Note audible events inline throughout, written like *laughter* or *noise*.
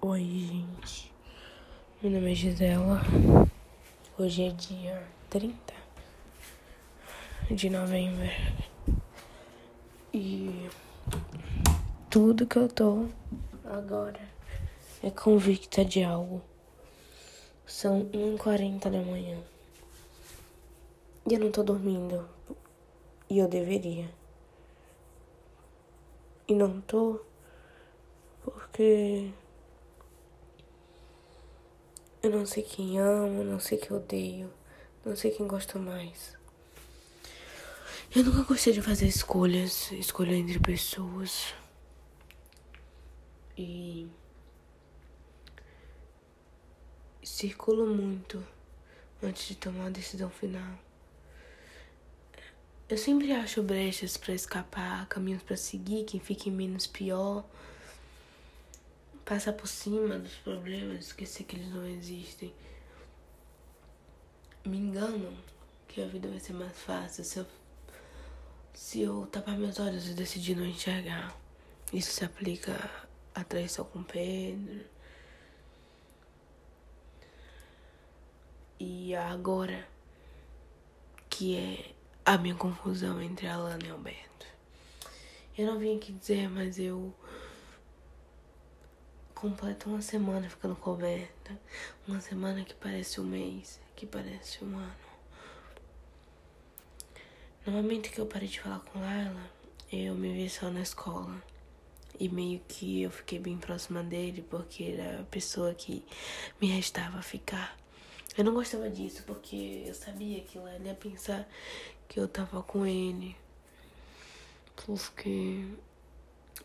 Oi, gente. Meu nome é Gisela. Hoje é dia 30 de novembro. E tudo que eu tô agora é convicta de algo. São 1h40 da manhã. E eu não tô dormindo. E eu deveria. E não tô porque eu não sei quem amo, não sei quem odeio, não sei quem gosta mais. Eu nunca gostei de fazer escolhas, escolha entre pessoas. E circulo muito antes de tomar a decisão final. Eu sempre acho brechas para escapar, caminhos para seguir, quem fique menos pior passar por cima dos problemas, esquecer que eles não existem. Me enganam que a vida vai ser mais fácil se eu, se eu tapar meus olhos e decidir não enxergar. Isso se aplica à traição com Pedro. E agora, que é a minha confusão entre Alana e Alberto. Eu não vim aqui dizer, mas eu completa uma semana ficando coberta. Uma semana que parece um mês, que parece um ano. No momento que eu parei de falar com ela, eu me vi só na escola. E meio que eu fiquei bem próxima dele, porque era a pessoa que me restava ficar. Eu não gostava disso, porque eu sabia que ela ia pensar que eu tava com ele. Porque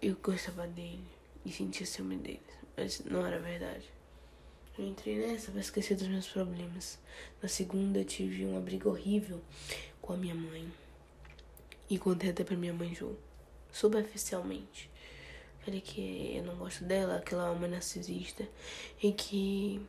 eu gostava dele e sentia ciúme dele mas não era verdade. Eu entrei nessa pra esquecer dos meus problemas. Na segunda, tive uma briga horrível com a minha mãe. E contei até pra minha mãe Ju, superficialmente. Falei que eu não gosto dela, que ela é uma narcisista. E que.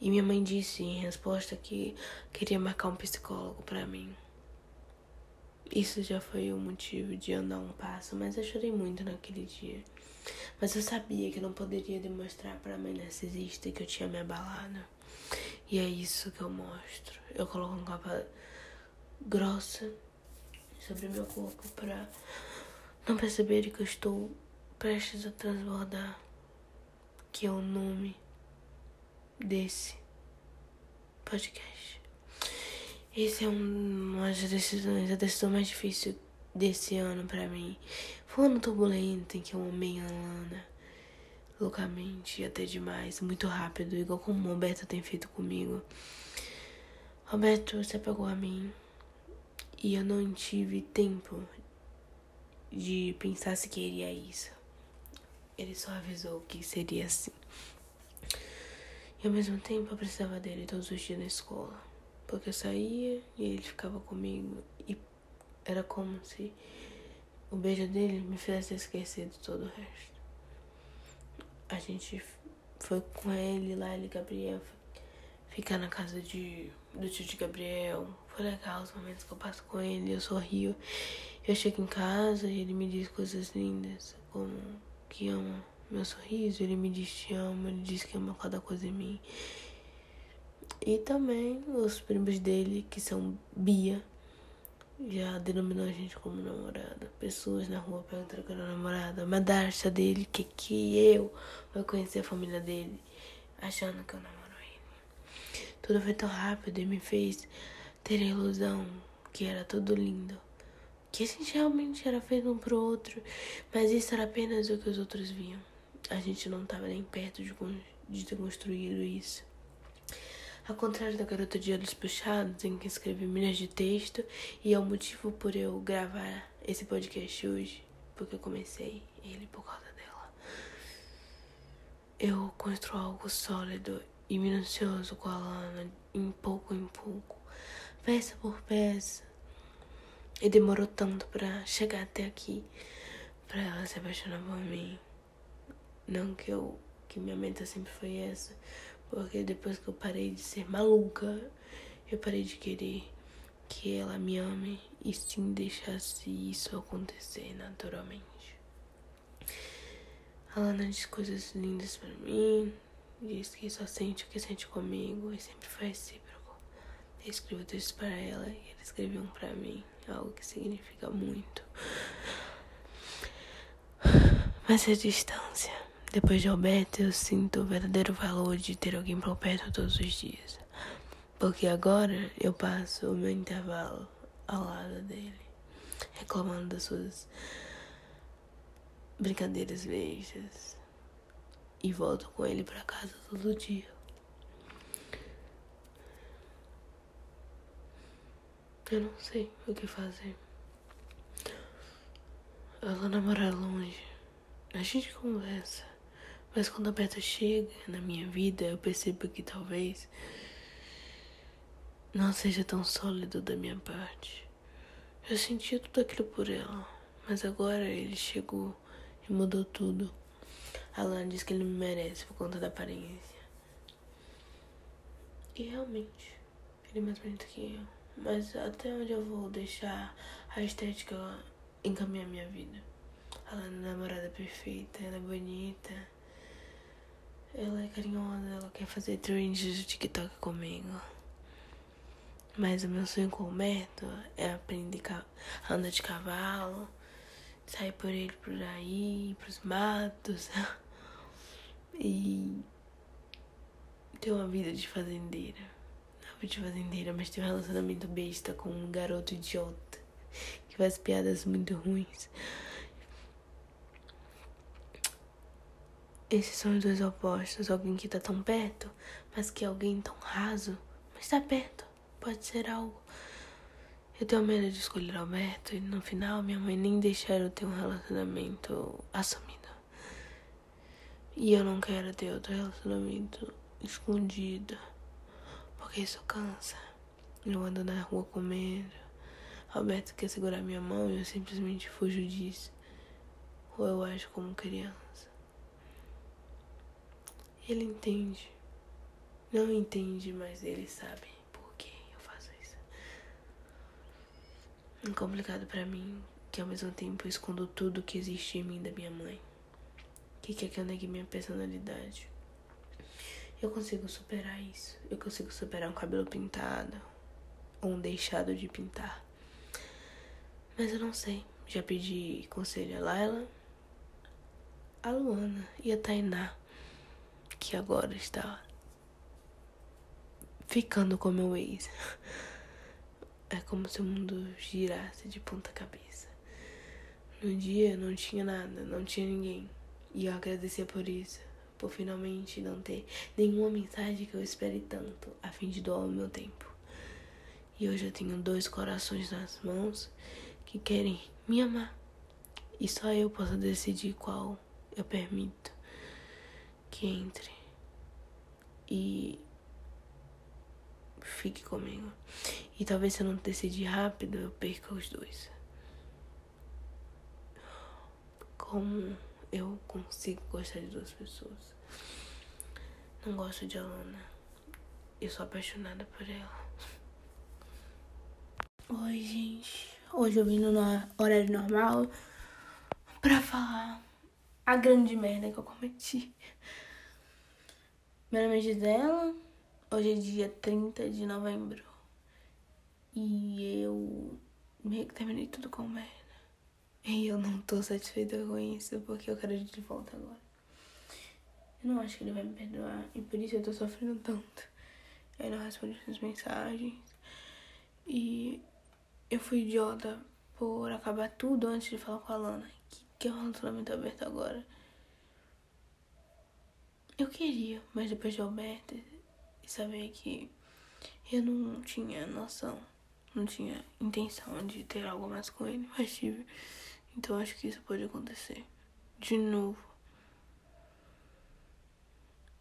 E minha mãe disse em resposta que queria marcar um psicólogo pra mim. Isso já foi o motivo de eu um passo, mas eu chorei muito naquele dia. Mas eu sabia que não poderia demonstrar para a mãe narcisista que eu tinha me abalado. E é isso que eu mostro. Eu coloco uma capa grossa sobre meu corpo para não perceberem que eu estou prestes a transbordar. Que é o nome desse podcast. Esse é uma das decisões, a decisão mais difícil desse ano para mim. Foi um ano turbulento em que eu amei a Lana loucamente, até demais, muito rápido, igual como o Roberto tem feito comigo. Roberto se apegou a mim e eu não tive tempo de pensar se queria isso. Ele só avisou que seria assim. E ao mesmo tempo eu precisava dele todos os dias na escola. Porque eu saía e ele ficava comigo e era como se o beijo dele me fizesse esquecer de todo o resto. A gente foi com ele lá, ele e Gabriel, ficar na casa de, do tio de Gabriel. Foi legal os momentos que eu passo com ele, eu sorrio. Eu chego em casa e ele me diz coisas lindas, como que ama meu sorriso, ele me diz te amo, ele diz que ama cada coisa em mim. E também os primos dele, que são Bia, já denominou a gente como namorada. Pessoas na rua perguntando que era namorada. Madarcha dele, que, que eu vou conhecer a família dele, achando que eu namoro ele. Tudo foi tão rápido e me fez ter a ilusão que era tudo lindo. Que a gente realmente era feito um pro outro. Mas isso era apenas o que os outros viam. A gente não estava nem perto de, de ter construído isso. Ao contrário da garota de olhos puxados, em que escrevi milhas de texto, e é o motivo por eu gravar esse podcast hoje, porque eu comecei ele por causa dela. Eu construo algo sólido e minucioso com a Lana, em pouco em pouco, peça por peça. E demorou tanto para chegar até aqui, para ela se apaixonar por mim. Não que eu que minha meta sempre foi essa, porque depois que eu parei de ser maluca, eu parei de querer que ela me ame e sim deixasse isso acontecer naturalmente. A Lana diz coisas lindas pra mim. Diz que só sente o que sente comigo e sempre faz recíproco. Eu escrevo textos para ela e ela escreveu um pra mim. Algo que significa muito. Mas a distância. Depois de Alberto, eu sinto o verdadeiro valor de ter alguém por perto todos os dias. Porque agora eu passo o meu intervalo ao lado dele, reclamando das suas brincadeiras bestas e volto com ele para casa todo dia. Eu não sei o que fazer. Ela namora longe. A gente conversa. Mas quando a Beta chega na minha vida, eu percebo que talvez não seja tão sólido da minha parte. Eu sentia tudo aquilo por ela, mas agora ele chegou e mudou tudo. Alan diz que ele me merece por conta da aparência. E realmente, ele é mais bonito que eu. Mas até onde eu vou deixar a estética encaminhar minha vida? Ela é namorada perfeita, ela é bonita. Ela é carinhosa, ela quer fazer trends de TikTok comigo. Mas o meu sonho com o Beto é aprender a andar de cavalo, sair por ele por aí, pros matos. *laughs* e ter uma vida de fazendeira. Não de fazendeira, mas ter um relacionamento besta com um garoto idiota que faz piadas muito ruins. Esses são os dois opostos. Alguém que tá tão perto, mas que é alguém tão raso, mas tá perto. Pode ser algo. Eu tenho medo de escolher Alberto e no final minha mãe nem deixar eu ter um relacionamento assumido. E eu não quero ter outro relacionamento escondido. Porque isso cansa. Eu ando na rua com medo. Alberto quer segurar minha mão e eu simplesmente fujo disso. Ou eu acho como criança. Ele entende. Não entende, mas ele sabe por que eu faço isso. É complicado para mim que ao mesmo tempo eu escondo tudo que existe em mim da minha mãe que quer que eu negue minha personalidade. Eu consigo superar isso. Eu consigo superar um cabelo pintado ou um deixado de pintar. Mas eu não sei. Já pedi conselho a Laila, a Luana e a Tainá, que agora está ficando com meu ex. É como se o mundo girasse de ponta cabeça. No dia não tinha nada, não tinha ninguém. E eu agradecia por isso, por finalmente não ter nenhuma mensagem que eu espere tanto, a fim de doar o meu tempo. E hoje eu tenho dois corações nas mãos que querem me amar. E só eu posso decidir qual eu permito que entre e fique comigo. E talvez se eu não decidir rápido, eu perca os dois. Como eu consigo gostar de duas pessoas. Não gosto de Alana. Eu sou apaixonada por ela. Oi, gente. Hoje eu vim no horário normal pra falar a grande merda que eu cometi. Meu nome é Gisela. Hoje é dia 30 de novembro. E eu meio que terminei tudo com merda. E eu não tô satisfeita com isso, porque eu quero ir de volta agora. Eu não acho que ele vai me perdoar, e por isso eu tô sofrendo tanto. Ele não responde as mensagens. E eu fui idiota por acabar tudo antes de falar com a Lana, que, que é um relacionamento aberto agora. Eu queria, mas depois de Alberto e saber que eu não tinha noção, não tinha intenção de ter algo mais com ele, mas tive. Então acho que isso pode acontecer. De novo.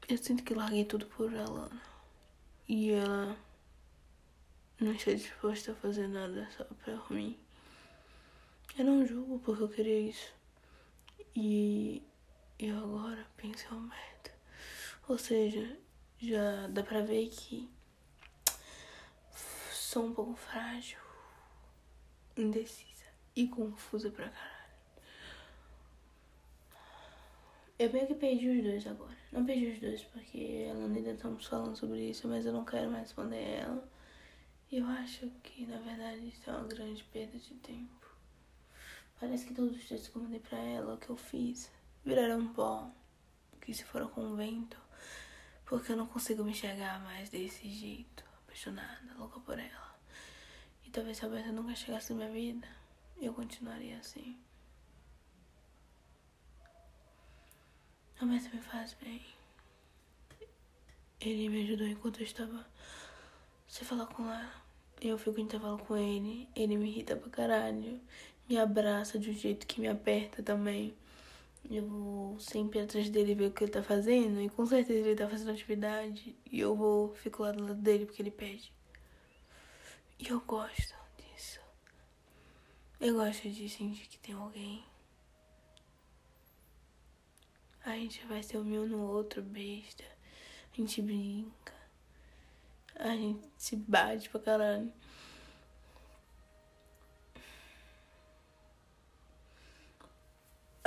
Eu sinto que larguei tudo por ela. E ela não está disposta a fazer nada só pra mim. Eu não julgo porque eu queria isso. E eu agora penso em merda. Ou seja, já dá pra ver que sou um pouco frágil, indecisa e confusa pra caralho. Eu meio que perdi os dois agora. Não perdi os dois porque ela ainda estamos falando sobre isso, mas eu não quero mais responder ela. E eu acho que na verdade isso é uma grande perda de tempo. Parece que todos os textos que eu mandei pra ela, o que eu fiz, viraram pó. Que se foram com o vento. Porque eu não consigo me enxergar mais desse jeito. Apaixonada, louca por ela. E talvez se a Berta nunca chegasse na minha vida, eu continuaria assim. A Berta me faz bem. Ele me ajudou enquanto eu estava sem falar com ela. Eu fico em intervalo com ele. Ele me irrita pra caralho. Me abraça de um jeito que me aperta também. Eu vou sempre atrás dele ver o que ele tá fazendo. E com certeza ele tá fazendo atividade. E eu vou, fico lá do lado dele porque ele pede. E eu gosto disso. Eu gosto de sentir que tem alguém. A gente vai ser um no outro, besta. A gente brinca. A gente se bate pra caralho.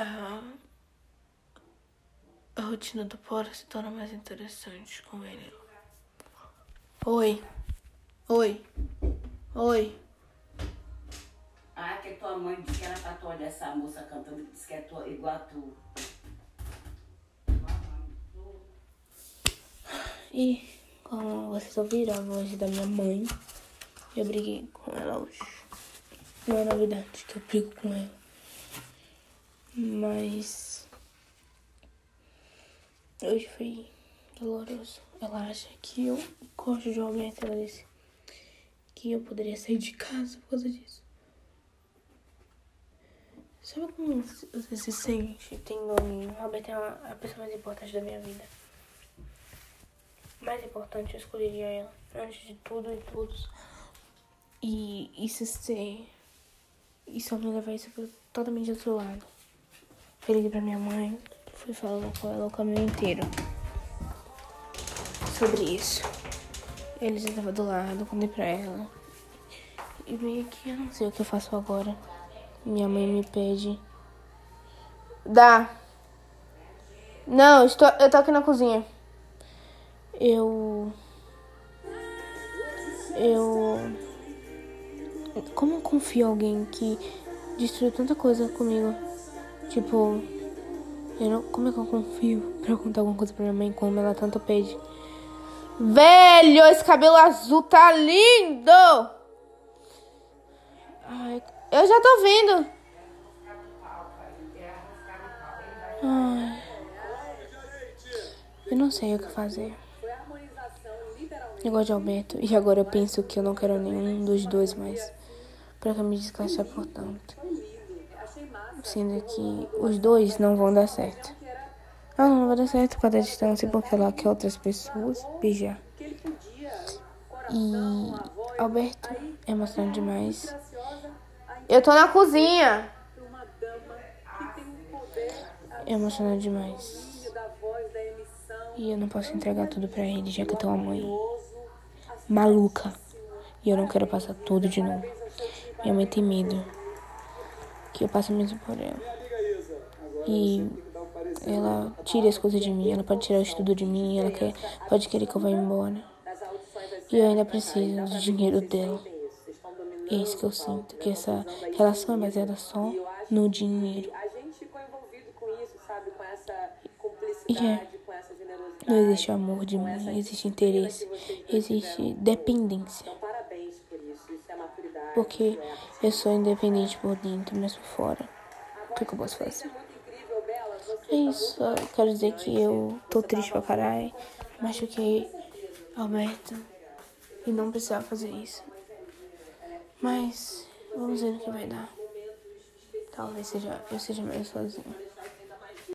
A, a rotina do Pora se torna mais interessante com ele. Oi. Oi. Oi. Ah, que tua mãe disse que era pra tu olhar essa moça cantando, disse que é tua, igual a tu. E como vocês ouviram a voz da minha mãe, eu briguei com ela hoje. Não é novidade que eu brigo com ela. Mas hoje foi doloroso. Ela acha que eu gosto de homem, ela disse que eu poderia sair de casa por causa disso. Sabe como você se sente tendo alguém? Robert é a pessoa mais importante da minha vida. Mais importante, eu escolheria ela antes de tudo e todos. E isso ser. Isso me levar isso totalmente outro lado. Eu liguei pra minha mãe, fui falando com ela o caminho inteiro sobre isso. Ele já tava do lado, contei pra ela. E meio que eu não sei o que eu faço agora. Minha mãe me pede. Dá. Não, estou, eu tô aqui na cozinha. Eu. Eu. Como eu confio em alguém que destruiu tanta coisa comigo? Tipo. Eu não, como é que eu confio pra contar alguma coisa pra minha mãe como ela tanto pede? Velho, esse cabelo azul tá lindo! Ai, eu já tô vendo. Ai, eu não sei o que fazer. Eu gosto de Alberto e agora eu penso que eu não quero nenhum dos dois mais. Pra que eu me descansar por tanto. Sendo que os dois não vão dar certo. Ah, não vai dar certo causa da distância, porque ela quer outras pessoas beijar. E Alberto é emocionante demais. Eu tô na cozinha. É emocionante demais. E eu não posso entregar tudo pra ele, já que eu tenho uma mãe maluca. E eu não quero passar tudo de novo. Minha mãe tem medo que eu passe mesmo por ela. E ela tira as coisas de mim, ela pode tirar o estudo de mim, ela quer, pode querer que eu vá embora. E eu ainda preciso do dinheiro dela. É isso que eu sinto, que essa relação é baseada só no dinheiro. E é. Não existe amor de mim, existe interesse, existe dependência. Porque eu sou independente por dentro, mas por fora. O que, que eu posso fazer? É isso, eu quero dizer que eu tô triste pra caralho. Machuquei Alberto e não precisava fazer isso. Mas vamos ver no que vai dar. Talvez seja, eu seja melhor sozinho.